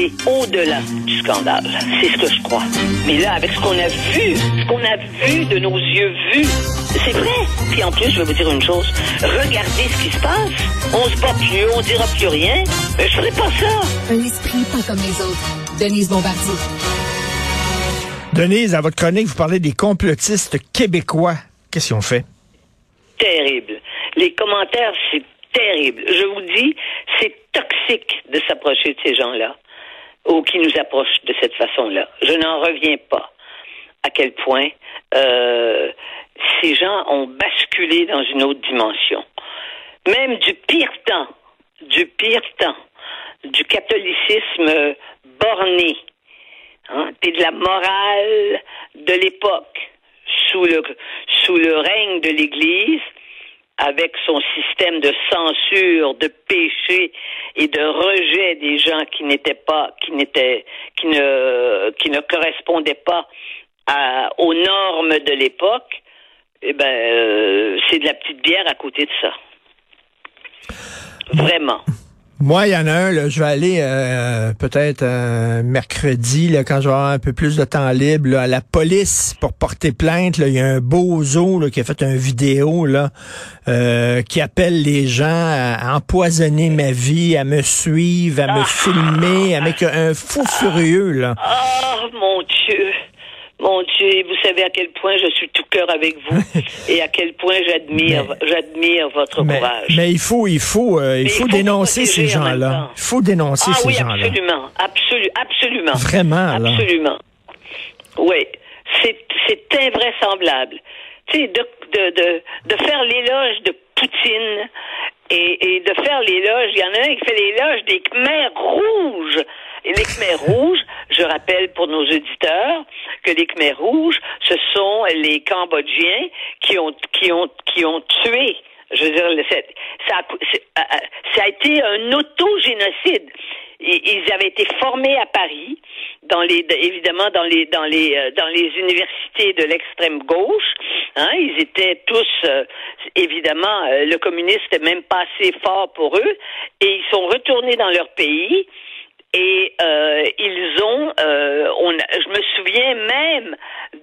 aller au-delà du scandale. C'est ce que je crois. Mais là, avec ce qu'on a vu, ce qu'on a vu de nos yeux vus, c'est vrai. Puis en plus, je vais vous dire une chose. Regardez ce qui se passe. On se bat plus, on dira plus rien. Mais je ferai pas ça. Un esprit pas comme les autres. Denise Bombardier. Denise, à votre chronique, vous parlez des complotistes québécois. Qu'est-ce qu'ils ont fait? Terrible. Les commentaires, c'est terrible. Je vous dis, c'est toxique de s'approcher de ces gens-là ou qui nous approchent de cette façon-là. Je n'en reviens pas à quel point euh, ces gens ont basculé dans une autre dimension. Même du pire temps, du pire temps, du catholicisme borné, hein, et de la morale de l'époque, sous le, sous le règne de l'Église, avec son système de censure, de péché et de rejet des gens qui n'étaient pas, qui n'étaient, qui ne, qui ne correspondaient pas aux normes de l'époque, eh ben, euh, c'est de la petite bière à côté de ça. Vraiment. Moi, il y en a un, là, je vais aller euh, peut-être euh, mercredi, là, quand je vais avoir un peu plus de temps libre, là, à la police pour porter plainte. Là, il y a un bozo là, qui a fait une vidéo là, euh, qui appelle les gens à empoisonner ma vie, à me suivre, à me filmer, avec un fou furieux. Là. Oh mon Dieu! Mon Dieu, vous savez à quel point je suis tout cœur avec vous et à quel point j'admire, j'admire votre mais, courage. Mais il faut, il faut, euh, il, faut il faut dénoncer ces en même gens-là. Il faut dénoncer ah ces oui, gens-là. absolument, absolu, absolument. Vraiment, là. Absolument. Oui, c'est, c'est invraisemblable. Tu sais, de, de, de, de faire l'éloge de Poutine et, et de faire l'éloge, il y en a un qui fait l'éloge des Khmers rouges. Et les Khmers rouges, je rappelle pour nos auditeurs que les Khmers rouges, ce sont les Cambodgiens qui ont qui ont qui ont tué. Je veux dire, ça, a, euh, euh, ça a été un autogénocide. Ils avaient été formés à Paris, dans les évidemment dans les dans les euh, dans les universités de l'extrême gauche. Hein, ils étaient tous évidemment le communiste n'est même pas assez fort pour eux, et ils sont retournés dans leur pays et euh, ils ont, euh, on, je me souviens même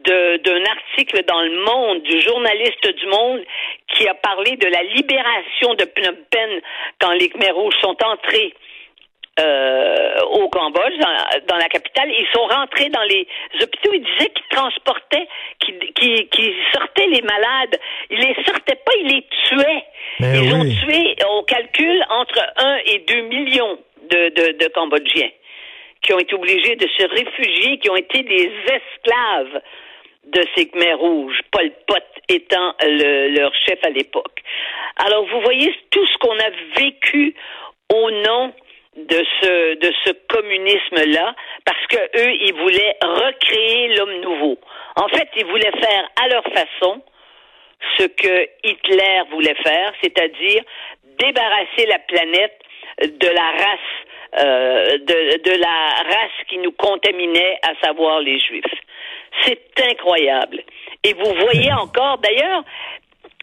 de- d'un article dans le Monde du journaliste du Monde qui a parlé de la libération de Phnom Penh quand les Khmers rouges sont entrés euh, au Cambodge, dans, dans la capitale. Ils sont rentrés dans les hôpitaux. Ils disaient qu'ils transportaient, qu'ils qu'ils- qu'ils sortaient les malades. Ils les sortaient pas, ils les tuaient. Mais ils ont tué, on calcule, entre 1 et 2 millions de, de, Cambodgiens qui ont été obligés de se réfugier, qui ont été des esclaves de ces Khmers rouges, Pol Pot étant le- leur chef à l'époque. Alors, vous voyez tout ce qu'on a vécu au nom de ce, de ce communisme-là, parce que eux, ils voulaient recréer l'homme nouveau. En fait, ils voulaient faire à leur façon ce que Hitler voulait faire, c'est-à-dire débarrasser la planète de la race, euh, de, de la race qui nous contaminait, à savoir les Juifs. C'est incroyable. Et vous voyez encore, d'ailleurs,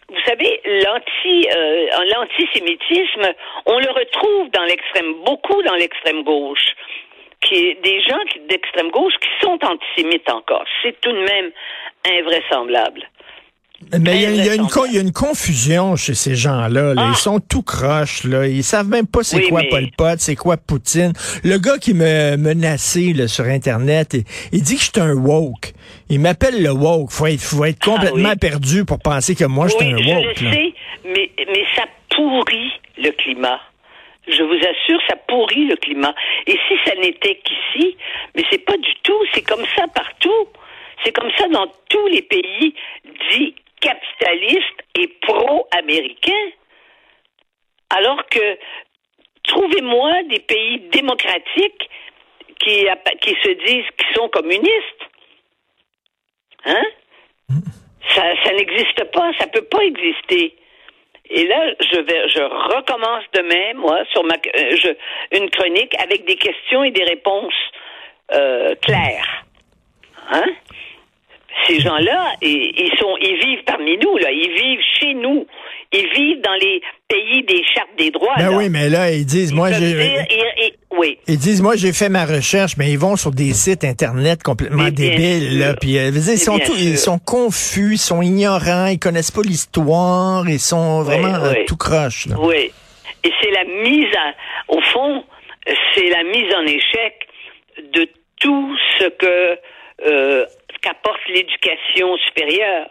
vous savez, l'anti, euh, l'antisémitisme, on le retrouve dans l'extrême, beaucoup dans l'extrême gauche, qui est des gens d'extrême gauche qui sont antisémites encore. C'est tout de même invraisemblable. Mais il y, a- il y a une il y a une confusion chez ces gens-là. là. Ah. Ils sont tout croches. Là. Ils savent même pas c'est Oui, quoi mais- Pol Pot, c'est quoi Poutine. Le gars qui me menaçait là, sur Internet, il, il dit que je suis un woke. Il m'appelle le woke. Faut être, faut être complètement Ah oui. perdu pour penser que moi, je suis un je woke. le là. sais, mais, mais ça pourrit le climat. Je vous assure, ça pourrit le climat. Et si ça n'était qu'ici, mais c'est pas du tout, c'est comme ça partout. C'est comme ça dans tous les pays dits capitalistes et pro-américains. Alors que trouvez-moi des pays démocratiques qui, qui se disent qu'ils sont communistes. Hein? Ça, n'existe pas, ça peut pas exister. Et là, je vais, je recommence demain, moi, sur ma, euh, une chronique avec des questions et des réponses euh, claires. Hein? Ces gens-là, ils, sont, ils vivent parmi nous, là. Ils vivent chez nous. Ils vivent dans les pays des chartes des droits. Ben là. oui, mais là, ils disent, Ils moi, j'ai... et- et- oui. Ils disent, moi, j'ai fait ma recherche, mais ils vont sur des sites Internet complètement débiles, là. Puis, euh, dire, ils, sont tous- ils sont confus, ils sont ignorants, ils connaissent pas l'histoire, ils sont vraiment euh, oui. tout croche, là. Oui. Et c'est la mise à, au fond, c'est la mise en échec de tout ce que euh, qu'apporte l'éducation supérieure.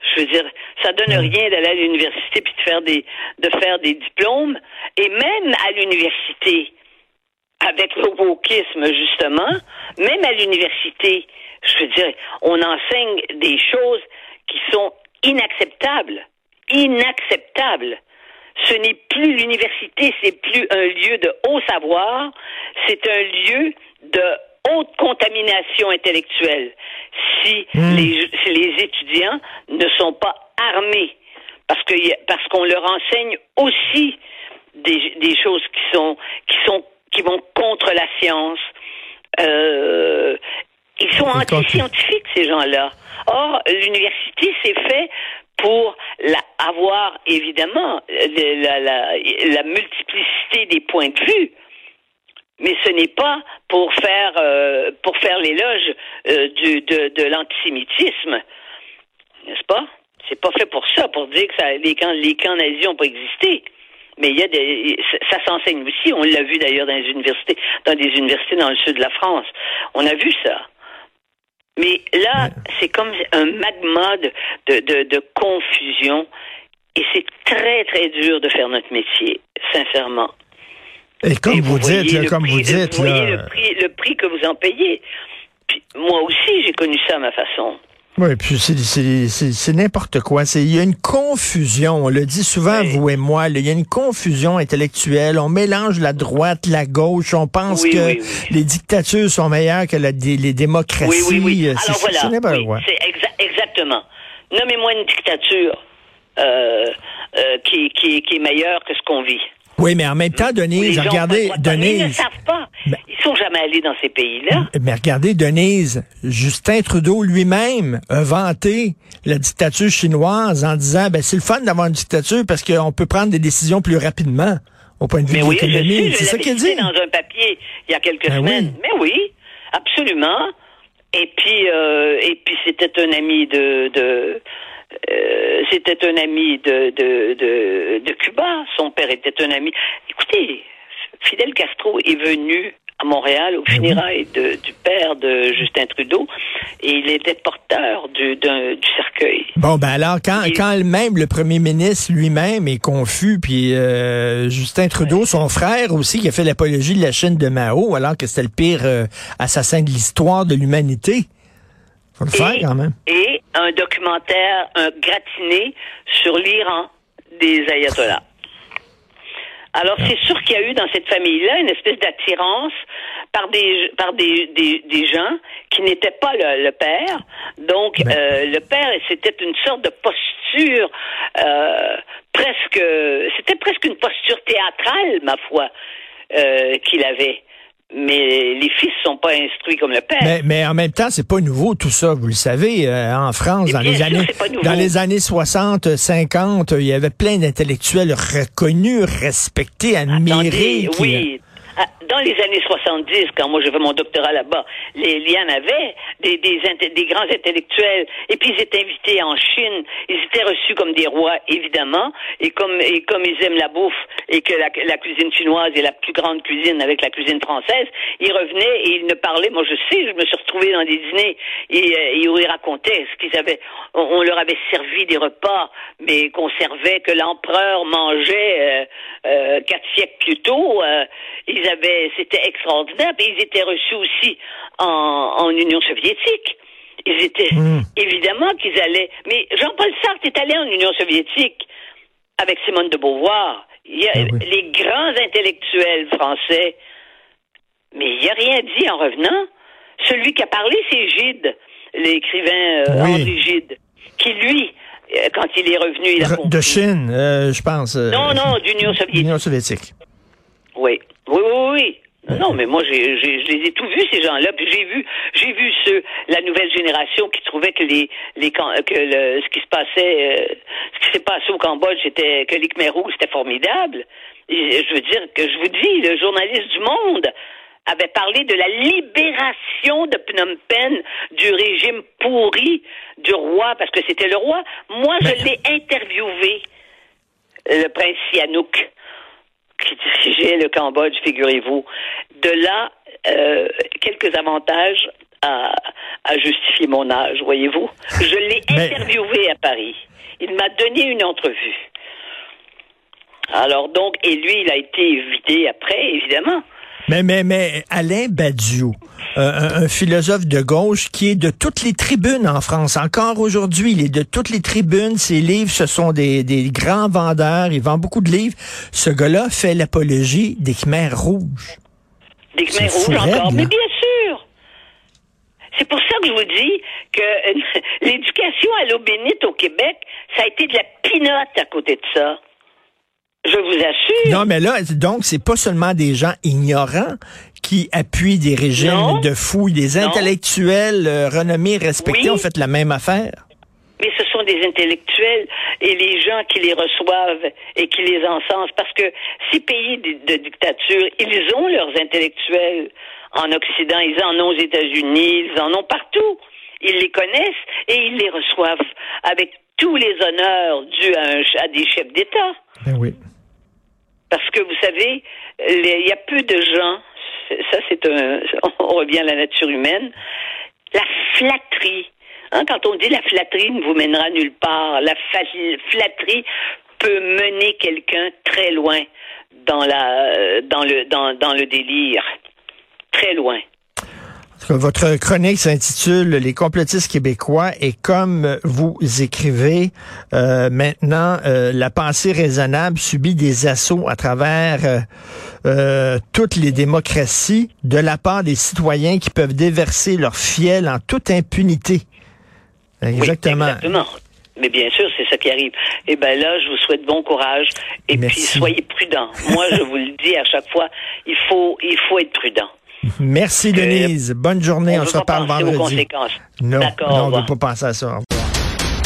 Je veux dire, ça donne rien d'aller à l'université puis de faire des de faire des diplômes et même à l'université avec le wokisme justement, même à l'université, je veux dire, on enseigne des choses qui sont inacceptables, inacceptables. Ce n'est plus l'université, c'est plus un lieu de haut savoir, c'est un lieu de haute contamination intellectuelle. Si, les, si les étudiants ne sont pas armés, parce que parce qu'on leur enseigne aussi des, des choses qui sont qui sont qui vont contre la science. Euh, ils sont anti-scientifiques ces gens-là. Or, l'université c'est fait pour la, avoir évidemment la, la, la multiplicité des points de vue, mais ce n'est pas pour faire euh, pour faire l'éloge euh, du- de, de l'antisémitisme, n'est-ce pas? C'est pas fait pour ça, pour dire que ça, les camps les camps nazis n'ont pas existé. Mais il y a des, ça, s'enseigne aussi. On l'a vu d'ailleurs dans les universités, dans des universités dans le sud de la France. On a vu ça. Mais là, c'est comme un magma de, de, de, de confusion. Et c'est très, très dur de faire notre métier, sincèrement. Et comme Et vous, dites, là, comme prix- vous dites, vous voyez là, le prix, le prix que vous en payez. Puis, moi aussi, j'ai connu ça à ma façon. Oui, puis c'est- c'est c'est- c'est n'importe quoi. C'est- Il y a une confusion, on le dit souvent, Oui. vous et moi, il y a une confusion intellectuelle. On mélange la droite, la gauche, on pense Oui, que oui, les dictatures sont meilleures que la- les démocraties. Oui, oui, Alors voilà. c'est exa- exactement. Nommez-moi une dictature euh, euh, qui, qui, qui est meilleure que ce qu'on vit. Oui, mais en même temps, les Denise, regardez, pas le droit de parler. Ils ne Denise, savent pas. Ben- Ils sont jamais allés dans ces pays-là. mais regardez, Denise, Justin Trudeau lui-même a vanté la dictature chinoise en disant, ben, c'est le fun d'avoir une dictature parce qu'on peut prendre des décisions plus rapidement au point de vue Mais de oui, l'économie. C'est ça qu'il dit. dans un papier il y a quelques Ben semaines. oui. Mais oui, absolument. Et puis, euh, et puis c'était un ami de, de euh, c'était un ami de, de, de, de Cuba. Son père était un ami. Écoutez, Fidel Castro est venu à Montréal au funérailles de- du père de Justin Trudeau et il était porteur du, cercueil. Bon, ben alors, quand, Et- quand même le premier ministre lui-même est confus, puis euh, Justin Trudeau, son frère aussi, qui a fait l'apologie de la Chine de Mao, alors que c'était le pire euh, assassin de l'histoire de l'humanité. Faut le faire Et- quand même. Et un documentaire, un gratiné sur l'Iran des ayatollahs. Alors, c'est sûr qu'il y a eu dans cette famille-là une espèce d'attirance par des par des, des, des gens qui n'étaient pas le, le père. Donc, Ben. euh, le père, c'était une sorte de posture euh, presque, c'était presque une posture théâtrale, ma foi, euh, qu'il avait. Mais les fils sont pas instruits comme le père. Mais, mais en même temps, c'est pas nouveau tout ça, vous le savez. euh, en France, dans les sûr, années dans les années 60, 50, il y avait plein d'intellectuels reconnus, respectés, admirés. Attendez, qui- oui. Ah, Dans les années 70, quand moi j'ai fait mon doctorat là-bas, les, y en avait des, des, des grands intellectuels, et puis ils étaient invités en Chine, ils étaient reçus comme des rois, évidemment, et comme, et comme ils aiment la bouffe, et que la, cuisine chinoise est la plus grande cuisine avec la cuisine française, ils revenaient et ils ne parlaient, moi je sais, je me suis retrouvée dans des dîners, et, euh, et où ils racontaient ce qu'ils avaient, on, leur avait servi des repas, mais qu'on servait, que l'empereur mangeait euh, euh, quatre siècles plus tôt, euh, avaient, c'était extraordinaire, et ils étaient reçus aussi en, en Union soviétique. Ils étaient, Mm. évidemment qu'ils allaient, mais Jean-Paul Sartre est allé en Union soviétique avec Simone de Beauvoir. Il y a Ah oui. les grands intellectuels français, mais il n'y a rien dit en revenant. Celui qui a parlé, c'est Gide, l'écrivain euh, Oui. Henri Gide, qui lui, euh, quand il est revenu, il a de Chine, euh, je pense. euh, Non, non, d'Union soviétique. Union soviétique. Oui, oui, oui, oui. Non, mais moi, j'ai, j'ai, je les ai tous vus ces gens-là. Puis j'ai vu, j'ai vu ceux, la nouvelle génération qui trouvait que les, les, que le, ce qui se passait, euh, ce qui s'est passé au Cambodge, c'était que les Khmer c'était formidable. Et je veux dire que je vous dis, le journaliste du Monde avait parlé de la libération de Phnom Penh du régime pourri du roi, parce que c'était le roi. Moi, je l'ai interviewé, le prince Sihanouk qui dirigeait le Cambodge, figurez-vous. De là, euh, quelques avantages à, à, justifier mon âge, voyez-vous. Je l'ai interviewé à Paris. Il m'a donné une entrevue. Alors donc, et lui, il a été évité après, évidemment. Mais, mais, mais Alain Badiou, euh, un, philosophe de gauche qui est de toutes les tribunes en France. Encore aujourd'hui, il est de toutes les tribunes. Ses livres, ce sont des, des grands vendeurs. Il vend beaucoup de livres. Ce gars-là fait l'apologie des Khmers rouges. Des Khmers rouges encore, mais bien sûr. C'est pour ça que je vous dis que l'éducation à l'eau bénite au Québec, ça a été de la pinote à côté de ça. Je vous assure. Non, mais là, donc, c'est pas seulement des gens ignorants qui appuient des régimes de fouilles, des intellectuels euh, renommés, respectés ont fait la même affaire? Mais ce sont des intellectuels et les gens qui les reçoivent et qui les encensent. Parce que ces pays de, dictature, ils ont leurs intellectuels en Occident, ils en ont aux États-Unis, ils en ont partout. Ils les connaissent et ils les reçoivent avec tous les honneurs dus à, à des chefs d'État. Ben oui. Parce que vous savez, il y a peu de gens, ça c'est un, on revient à la nature humaine, la flatterie. Hein, quand on dit la flatterie ne vous mènera nulle part, la flatterie peut mener quelqu'un très loin dans la dans le dans, dans le délire, très loin. Votre chronique s'intitule Les complotistes québécois et comme vous écrivez euh, maintenant, euh, la pensée raisonnable subit des assauts à travers euh, toutes les démocraties de la part des citoyens qui peuvent déverser leur fiel en toute impunité. Exactement. exactement. Mais bien sûr, c'est ça qui arrive. Et eh ben là, je vous souhaite bon courage et puis soyez prudents. Moi, je vous le dis à chaque fois, il faut il faut être prudent. Merci, Denise. Bonne journée. On, se reparle vendredi. Non, non on ne veut pas penser à ça.